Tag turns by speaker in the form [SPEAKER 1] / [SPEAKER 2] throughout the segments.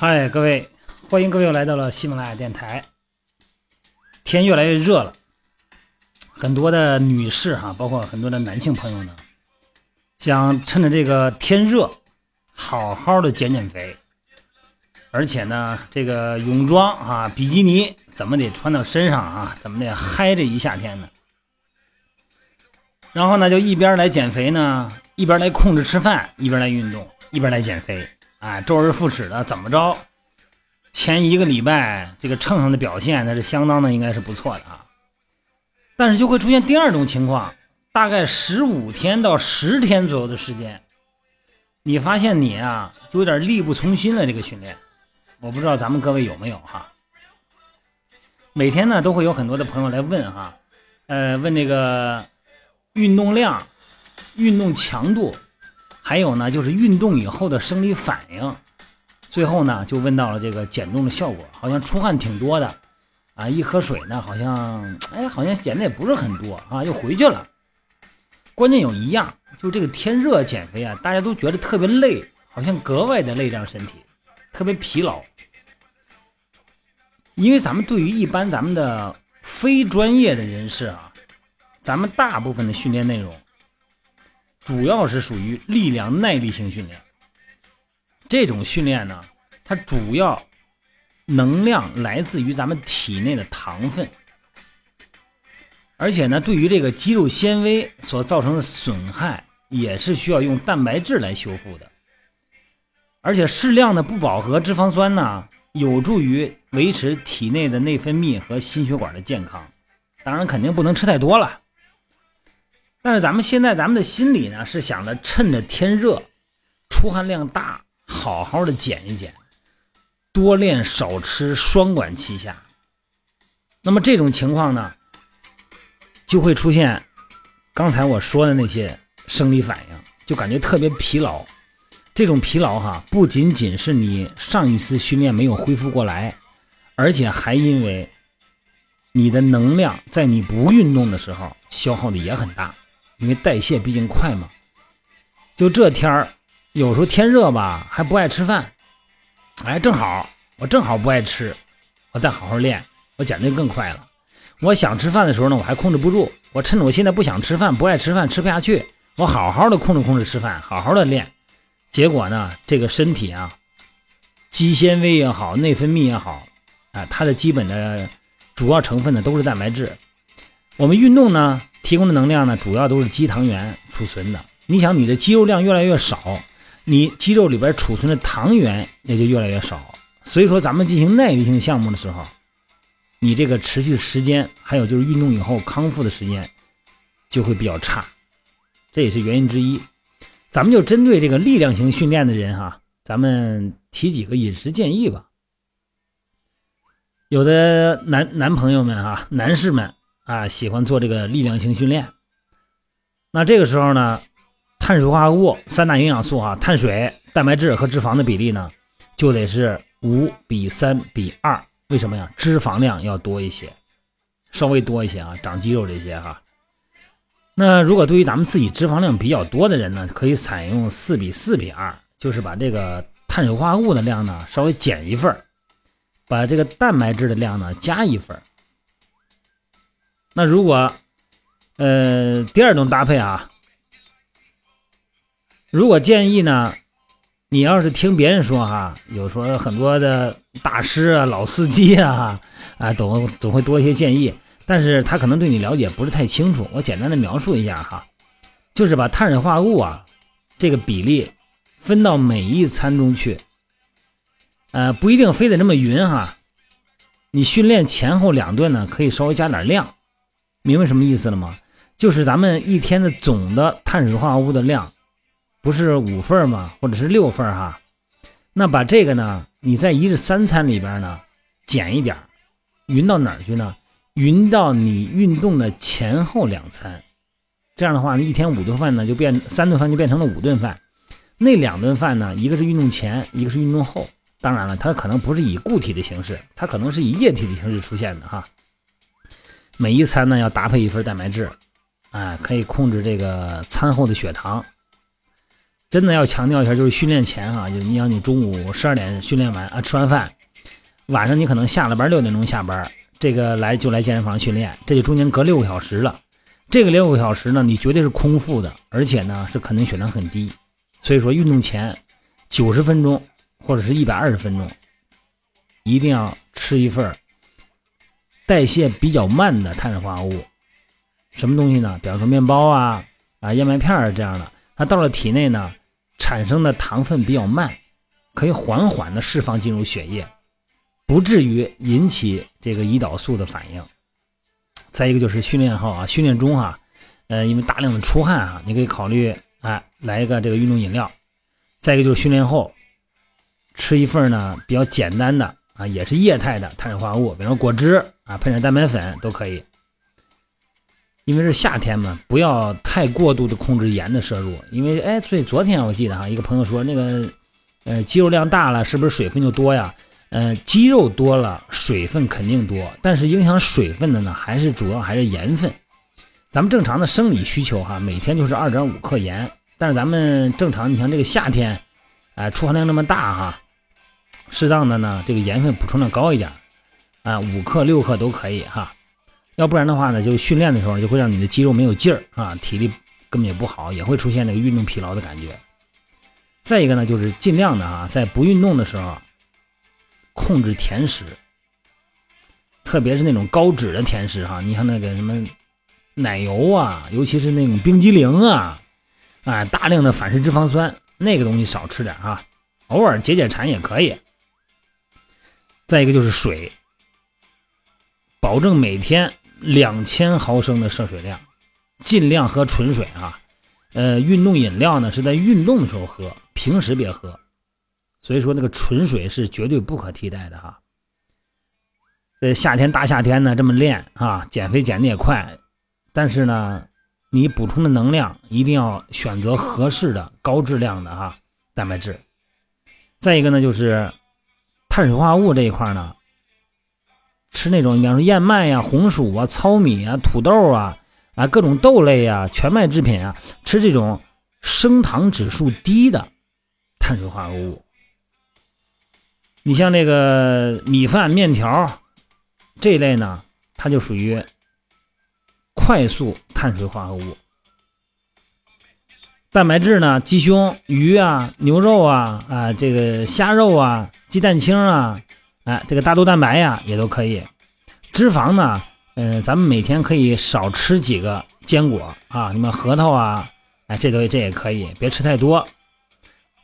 [SPEAKER 1] 嗨，各位，欢迎各位来到了喜马拉雅电台。天越来越热了，很多的女士哈，包括很多的男性朋友呢，想趁着这个天热，好好的减减肥。而且呢，这个泳装啊、比基尼怎么得穿到身上啊？怎么得嗨这一夏天呢？然后呢，就一边来减肥呢，一边来控制吃饭，一边来运动，一边来减肥。哎，周而复始的，怎么着？前一个礼拜这个秤上的表现，那是相当的，应该是不错的啊。但是就会出现第二种情况，大概十五天到十天左右的时间，你发现你啊，就有点力不从心了。这个训练，我不知道咱们各位有没有哈。每天呢，都会有很多的朋友来问哈，呃，问这个运动量、运动强度，还有呢，就是运动以后的生理反应。最后呢，就问到了这个减重的效果，好像出汗挺多的，啊，一喝水呢，好像，哎，好像减的也不是很多啊，又回去了。关键有一样，就这个天热减肥啊，大家都觉得特别累，好像格外的累这样身体，特别疲劳。因为咱们对于一般咱们的非专业的人士啊，咱们大部分的训练内容，主要是属于力量耐力型训练。这种训练呢，它主要能量来自于咱们体内的糖分，而且呢，对于这个肌肉纤维所造成的损害，也是需要用蛋白质来修复的。而且适量的不饱和脂肪酸呢，有助于维持体内的内分泌和心血管的健康。当然，肯定不能吃太多了。但是咱们现在咱们的心理呢，是想着趁着天热，出汗量大。好好的减一减，多练少吃，双管齐下。那么这种情况呢，就会出现刚才我说的那些生理反应，就感觉特别疲劳。这种疲劳哈，不仅仅是你上一次训练没有恢复过来，而且还因为你的能量在你不运动的时候消耗的也很大，因为代谢毕竟快嘛。就这天儿。有时候天热吧，还不爱吃饭，哎，正好我正好不爱吃，我再好好练，我减的更快了。我想吃饭的时候呢，我还控制不住。我趁着我现在不想吃饭，不爱吃饭，吃不下去，我好好的控制控制吃饭，好好的练。结果呢，这个身体啊，肌纤维也好，内分泌也好，啊，它的基本的主要成分呢都是蛋白质。我们运动呢提供的能量呢，主要都是肌糖原储存的。你想，你的肌肉量越来越少。你肌肉里边储存的糖原也就越来越少，所以说咱们进行耐力性项目的时候，你这个持续时间，还有就是运动以后康复的时间就会比较差，这也是原因之一。咱们就针对这个力量型训练的人哈，咱们提几个饮食建议吧。有的男男朋友们啊，男士们啊，喜欢做这个力量型训练，那这个时候呢？碳水化合物三大营养素啊，碳水、蛋白质和脂肪的比例呢，就得是五比三比二。为什么呀？脂肪量要多一些，稍微多一些啊，长肌肉这些哈。那如果对于咱们自己脂肪量比较多的人呢，可以采用四比四比二，就是把这个碳水化合物的量呢稍微减一份把这个蛋白质的量呢加一份那如果呃第二种搭配啊。如果建议呢，你要是听别人说哈，有说很多的大师啊、老司机啊，啊，总总会多一些建议，但是他可能对你了解不是太清楚。我简单的描述一下哈，就是把碳水化合物啊这个比例分到每一餐中去，呃，不一定非得那么匀哈。你训练前后两顿呢，可以稍微加点量，明白什么意思了吗？就是咱们一天的总的碳水化合物的量。不是五份吗？或者是六份哈？那把这个呢，你在一日三餐里边呢，减一点匀到哪儿去呢？匀到你运动的前后两餐。这样的话呢，一天五顿饭呢，就变三顿饭就变成了五顿饭。那两顿饭呢，一个是运动前，一个是运动后。当然了，它可能不是以固体的形式，它可能是以液体的形式出现的哈。每一餐呢要搭配一份蛋白质，哎，可以控制这个餐后的血糖。真的要强调一下，就是训练前哈，就你像你中午十二点训练完啊，吃完饭，晚上你可能下了班六点钟下班，这个来就来健身房训练，这就中间隔六个小时了。这个六个小时呢，你绝对是空腹的，而且呢是肯定血糖很低。所以说运动前九十分钟或者是一百二十分钟，一定要吃一份代谢比较慢的碳水化合物。什么东西呢？比方说面包啊啊燕麦片儿这样的，它到了体内呢。产生的糖分比较慢，可以缓缓的释放进入血液，不至于引起这个胰岛素的反应。再一个就是训练后啊，训练中哈，呃，因为大量的出汗啊，你可以考虑哎来一个这个运动饮料。再一个就是训练后吃一份呢比较简单的啊，也是液态的碳水化合物，比如果汁啊，配点蛋白粉都可以。因为是夏天嘛，不要太过度的控制盐的摄入。因为哎，所以昨天我记得哈，一个朋友说那个，呃，肌肉量大了，是不是水分就多呀？呃，肌肉多了，水分肯定多，但是影响水分的呢，还是主要还是盐分。咱们正常的生理需求哈，每天就是二点五克盐，但是咱们正常，你像这个夏天，哎，出汗量那么大哈，适当的呢，这个盐分补充量高一点，啊，五克六克都可以哈。要不然的话呢，就训练的时候就会让你的肌肉没有劲儿啊，体力根本也不好，也会出现那个运动疲劳的感觉。再一个呢，就是尽量的啊，在不运动的时候控制甜食，特别是那种高脂的甜食哈，你像那个什么奶油啊，尤其是那种冰激凌啊，啊，大量的反式脂肪酸，那个东西少吃点哈，偶尔解解馋也可以。再一个就是水，保证每天。两千毫升的摄水量，尽量喝纯水啊。呃，运动饮料呢是在运动的时候喝，平时别喝。所以说那个纯水是绝对不可替代的哈。这夏天大夏天呢这么练啊，减肥减的也快，但是呢，你补充的能量一定要选择合适的高质量的哈蛋白质。再一个呢就是碳水化合物这一块呢。吃那种，比方说燕麦呀、红薯啊、糙米啊、土豆啊啊各种豆类啊、全麦制品啊，吃这种升糖指数低的碳水化合物。你像那个米饭、面条这一类呢，它就属于快速碳水化合物。蛋白质呢，鸡胸、鱼啊、牛肉啊啊，这个虾肉啊、鸡蛋清啊。哎，这个大豆蛋白呀，也都可以。脂肪呢，嗯，咱们每天可以少吃几个坚果啊，你们核桃啊，哎，这东西这也可以，别吃太多。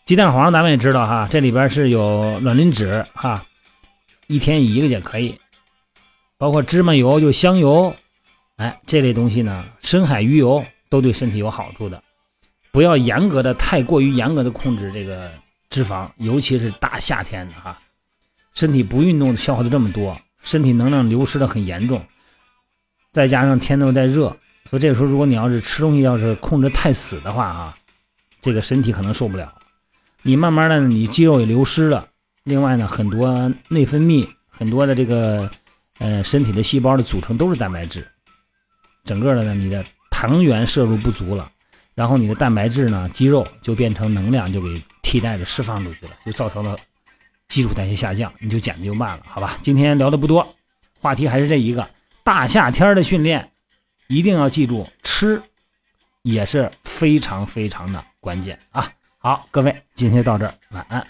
[SPEAKER 1] 鸡蛋黄咱们也知道哈，这里边是有卵磷脂哈，一天一个也可以。包括芝麻油就香油，哎，这类东西呢，深海鱼油都对身体有好处的。不要严格的太过于严格的控制这个脂肪，尤其是大夏天的哈。身体不运动消耗的这么多，身体能量流失的很严重，再加上天都在热，所以这个时候如果你要是吃东西要是控制太死的话啊，这个身体可能受不了。你慢慢的你肌肉也流失了，另外呢很多内分泌很多的这个呃身体的细胞的组成都是蛋白质，整个的呢你的糖原摄入不足了，然后你的蛋白质呢肌肉就变成能量就给替代的释放出去了，就造成了。基础代谢下降，你就减的就慢了，好吧？今天聊的不多，话题还是这一个。大夏天的训练，一定要记住吃，也是非常非常的关键啊！好，各位，今天到这儿，晚安。